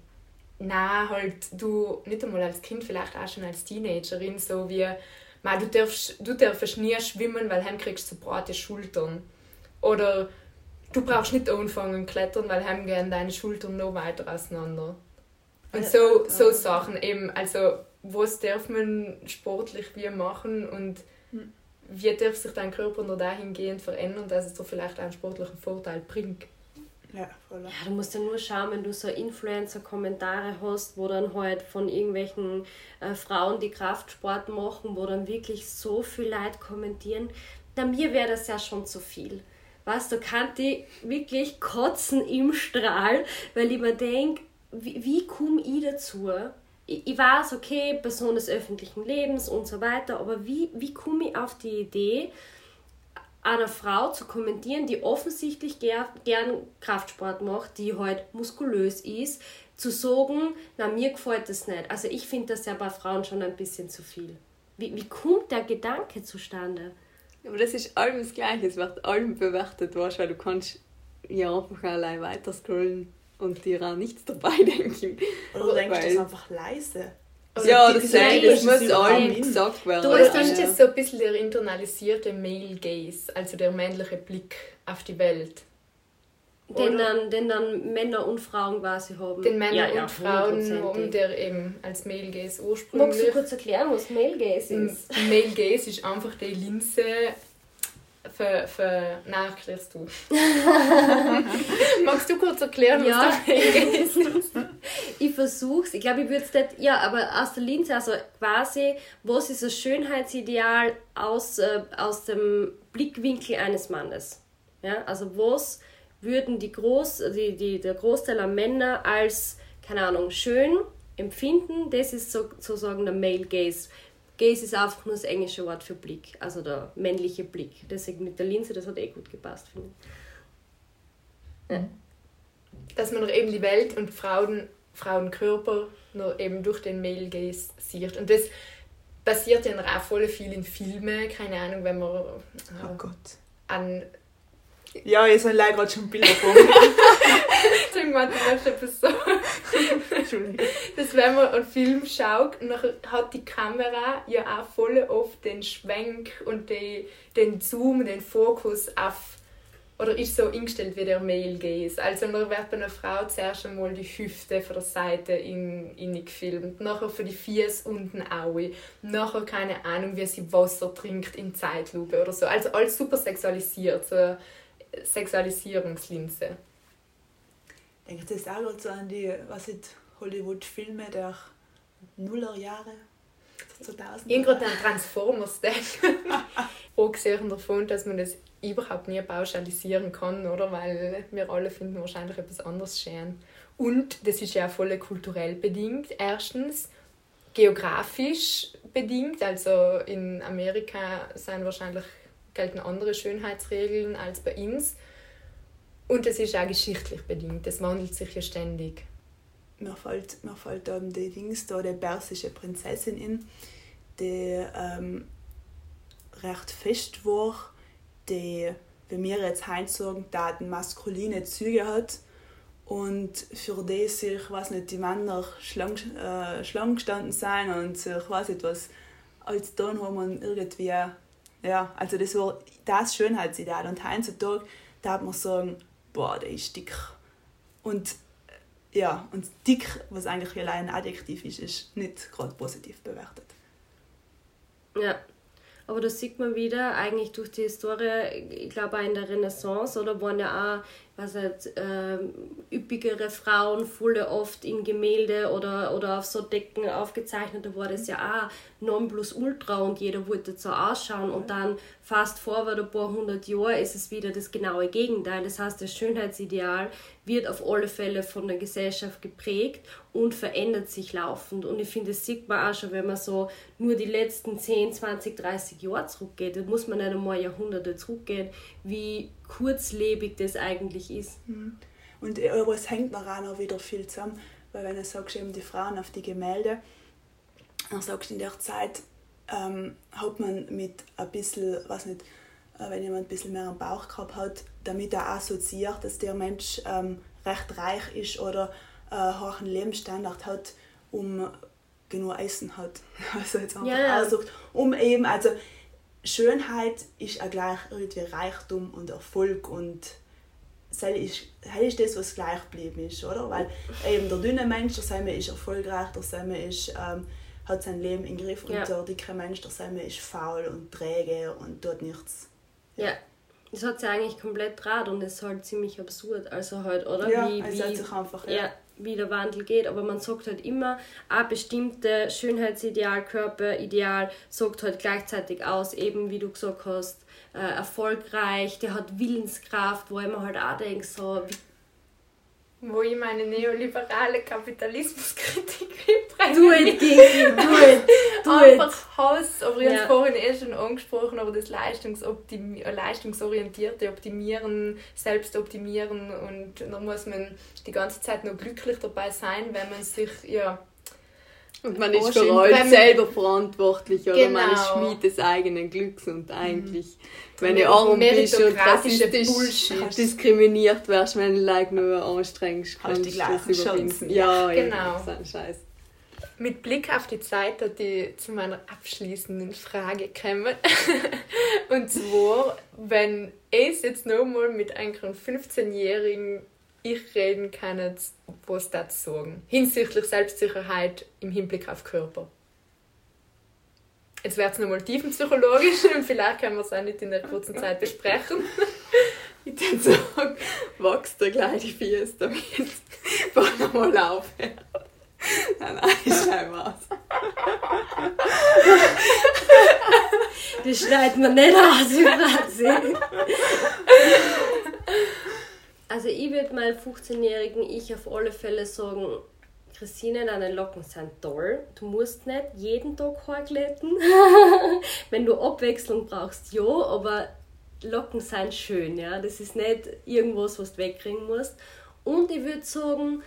na halt du nicht einmal als Kind, vielleicht auch schon als Teenagerin, so wie du darfst, du darfst nie schwimmen, weil dann kriegst du breite Schultern. Oder du brauchst nicht anfangen klettern, weil dann gehen deine Schultern noch weiter auseinander. Und so, so Sachen eben, also was darf man sportlich wie machen und. Wie darf sich dein Körper noch dahingehend verändern, dass es dir vielleicht einen sportlichen Vorteil bringt. Ja, voll. Ja, du musst ja nur schauen, wenn du so Influencer-Kommentare hast, wo dann halt von irgendwelchen äh, Frauen, die Kraftsport machen, wo dann wirklich so viel Leute kommentieren. Da mir wäre das ja schon zu viel. Weißt du, kann die wirklich kotzen im Strahl, weil ich mir denke, wie, wie komme ich dazu? Ich, weiß, okay, Person des öffentlichen Lebens und so weiter, aber wie, wie komme ich auf die Idee, einer Frau zu kommentieren, die offensichtlich ger gern Kraftsport macht, die halt muskulös ist, zu sagen, na mir gefällt das nicht. Also ich finde das ja bei Frauen schon ein bisschen zu viel. Wie, wie kommt der Gedanke zustande? Aber das ist allem das Gleiche, es wird allem bewertet, weil du kannst ja einfach allein weiter scrollen und dir auch nichts dabei denken. Oder du denkst das einfach leise. Also ja, das, das, das muss allen gesagt werden. Du hast dann ja. so ein bisschen der internalisierte Male Gaze, also der männliche Blick auf die Welt. Den dann, den dann Männer und Frauen quasi haben. Den Männer ja, und ja, Frauen haben, der eben als Male Gaze ursprünglich. Magst du kurz erklären, was Male Gaze ist? Male Gaze ist einfach die Linse für, für nein, erklärst du. Magst du kurz erklären, was ja. da ist? ich versuch's. Ich glaube, ich würde es nicht. Ja, aber aus der Linse, also quasi, was ist das Schönheitsideal aus, äh, aus dem Blickwinkel eines Mannes? Ja, also was würden die Groß, die, die, der Großteil der Männer als, keine Ahnung, schön empfinden? Das ist so, sozusagen der Male Gaze. Gaze ist einfach nur das englische Wort für Blick, also der männliche Blick. Deswegen mit der Linse, das hat eh gut gepasst, finde ich. Ja. Dass man eben die Welt und Frauen, Frauenkörper nur eben durch den Male Gaze sieht. Und das passiert ja auch voll viel in Filmen, keine Ahnung, wenn man äh, oh Gott. an ja, ich sind leider gerade schon Bilder vor Irgendwann ist etwas so. Entschuldigung. Wenn man einen Film schaut, hat die Kamera ja auch voll oft den Schwenk und die, den Zoom, den Fokus auf oder ist so eingestellt wie der Male Gaze. Also dann wird bei einer Frau zuerst einmal die Hüfte von der Seite in, in gefilmt, nachher für die Fies unten auch, nachher keine Ahnung, wie sie Wasser trinkt in Zeitlupe oder so. Also alles super sexualisiert. So Sexualisierungslinse. Denke, das auch so an die Hollywood-Filme der Nullerjahre. 2000 Ich gerade an Transformers denken. Abgesehen davon, dass man das überhaupt nie pauschalisieren kann, oder? Weil wir alle finden wahrscheinlich etwas anderes schön. Und das ist ja voll kulturell bedingt. Erstens geografisch bedingt. Also in Amerika sind wahrscheinlich gelten andere Schönheitsregeln als bei uns. Und es ist auch geschichtlich bedingt, es wandelt sich ja ständig. Mir fällt, mir fällt um, die Dings da, die persische Prinzessin in, die ähm, recht fest war, die, wie wir jetzt heute sagen, Daten maskuline Züge hat und für die sich, weiß nicht, die Männer schlank, äh, schlank gestanden sein und sich, weiß nicht, was als dann haben und irgendwie ja, also das war das Schönheitsideal. Und heutzutage darf man sagen, boah, der ist dick. Und ja, und dick, was eigentlich allein ein Adjektiv ist, ist nicht gerade positiv bewertet. Ja, aber das sieht man wieder eigentlich durch die Historie, ich glaube auch in der Renaissance, oder waren ja auch was halt, äh, üppigere Frauen, viele oft in Gemälde oder, oder auf so Decken aufgezeichnet, da war das ja auch Nonplusultra und jeder wollte so ausschauen und dann fast forward ein paar hundert Jahre ist es wieder das genaue Gegenteil. Das heißt, das Schönheitsideal wird auf alle Fälle von der Gesellschaft geprägt und verändert sich laufend. Und ich finde, das sieht man auch schon, wenn man so nur die letzten 10, 20, 30 Jahre zurückgeht. Da muss man nicht einmal Jahrhunderte zurückgehen, wie kurzlebig das eigentlich ist. Mhm. Und aber es hängt noch auch wieder viel zusammen, weil wenn du sagst, eben die Frauen auf die Gemälde, dann sagst du in der Zeit, ähm, hat man mit ein bisschen, was nicht, äh, wenn jemand ein bisschen mehr am Bauch gehabt hat, damit er assoziiert, dass der Mensch ähm, recht reich ist oder äh, hohen Lebensstandard hat, um genug Essen hat. Also jetzt einfach Ja. aussucht, um eben, also Schönheit ist auch gleich irgendwie Reichtum und Erfolg und das ist, das ist das, was gleich geblieben ist, oder? Weil eben der dünne Mensch, der Semme ist erfolgreich, der Semme ist, ähm, hat sein Leben im Griff und Ja. der dicke Mensch, der Semme ist faul und träge und tut nichts. Ja. Das hat sich eigentlich komplett draht und ist halt ziemlich absurd. Also halt, oder? Ja, wie, wie, sich einfach, ja. ja. Wie der Wandel geht. Aber man sagt halt immer, ein bestimmte Schönheitsideal, Körperideal sagt halt gleichzeitig aus, eben wie du gesagt hast, äh, erfolgreich, der hat Willenskraft, wo ich mir halt auch denke, so, wie Wo ich meine neoliberale Kapitalismuskritik einbringe. Do it, Kinky, do it, do it. Einfach Hass, aber ich habe Ja. es vorhin eh schon angesprochen, aber das Leistungsoptimi äh, leistungsorientierte Optimieren, Selbstoptimieren und da muss man die ganze Zeit noch glücklich dabei sein, wenn man sich, ja, Und man ist für wenn- selber verantwortlich oder man ist Genau. Schmied des eigenen Glücks und eigentlich, wenn Mer- du arm bist und rassistisch Bullshit. diskriminiert wirst, wenn du like nur anstrengst, die kannst gleichen das überwinden. Ja, Genau. ein Scheiß. Mit Blick auf die Zeit, dass ich zu meiner abschließenden Frage komme. Und zwar, wenn ich jetzt nochmal mit einem 15-jährigen ich reden kann, was das sagen. Hinsichtlich Selbstsicherheit im Hinblick auf Körper. Jetzt wird es nochmal tiefenpsychologisch und vielleicht können wir es auch nicht in der kurzen Zeit besprechen. Ich würde sagen, wachst dir gleich die Füße damit. Fahr nochmal auf. Nein, nein, ist kein was. Das schneidet man nicht aus, wie Franzi. Also ich würde meinem 15-jährigen Ich auf alle Fälle sagen, Christine, deine Locken sind toll. Du musst nicht jeden Tag Haar glätten. Wenn du Abwechslung brauchst, ja, aber Locken sind schön, ja. Das ist nicht irgendwas, was du wegkriegen musst. Und ich würde sagen,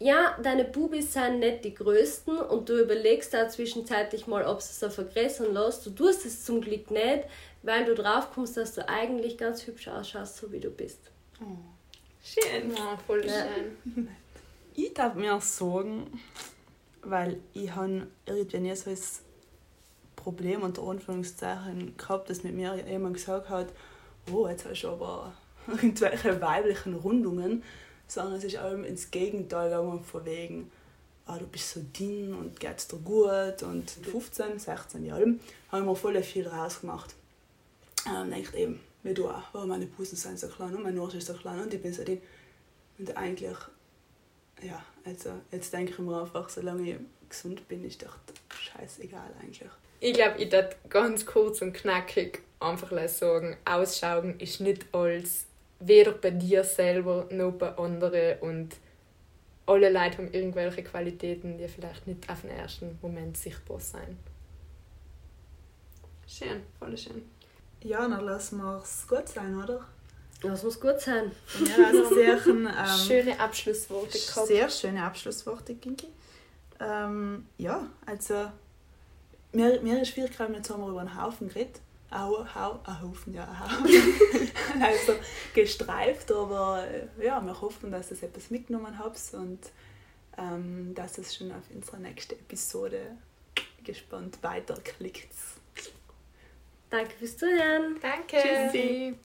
ja, deine Bubis sind nicht die größten und du überlegst da zwischenzeitlich mal, ob es so vergrößern lässt. Du tust es zum Glück nicht, weil du drauf kommst, dass du eigentlich ganz hübsch ausschaust, so wie du bist. Schön. Ja, voll schön. Ich darf mir sagen, weil ich habe irgendwie nie so ein Problem unter Anführungszeichen gehabt, dass mit mir jemand gesagt hat, oh, jetzt hast du aber irgendwelche weiblichen Rundungen, sondern es ist allem ins Gegenteil gegangen von wegen, ah, du bist so dünn und geht's dir gut und mit 15, 16 Jahren haben wir voll viel rausgemacht. Ich denke eben, wie du auch, oh, meine Busen sind so klein und mein Arsch ist so klein und ich bin so dünn. Und eigentlich ja, also jetzt denke ich mir einfach, solange ich gesund bin, ist doch scheißegal eigentlich. Ich glaube, ich darf ganz kurz und knackig einfach sagen, Ausschauen ist nicht alles, weder bei dir selber noch bei anderen und alle Leute haben irgendwelche Qualitäten, die vielleicht nicht auf den ersten Moment sichtbar sind. Schön, voll schön. Ja, dann lassen wir es gut sein, oder? Das muss gut sein. Ja, also sehr, ähm, Schöne Abschlussworte gehabt. sehr schöne Abschlussworte, Kinki. Ähm, ja, also mir, mir ist viel gekommen, jetzt haben wir über einen Haufen geredet. Auch, hau, ein Haufen, ja, ein Haufen. also gestreift, aber äh, ja, wir hoffen, dass ihr etwas mitgenommen habt und ähm, dass es schon auf unsere nächste Episode gespannt weiterklickt. Danke fürs Zuhören. Danke. Tschüssi.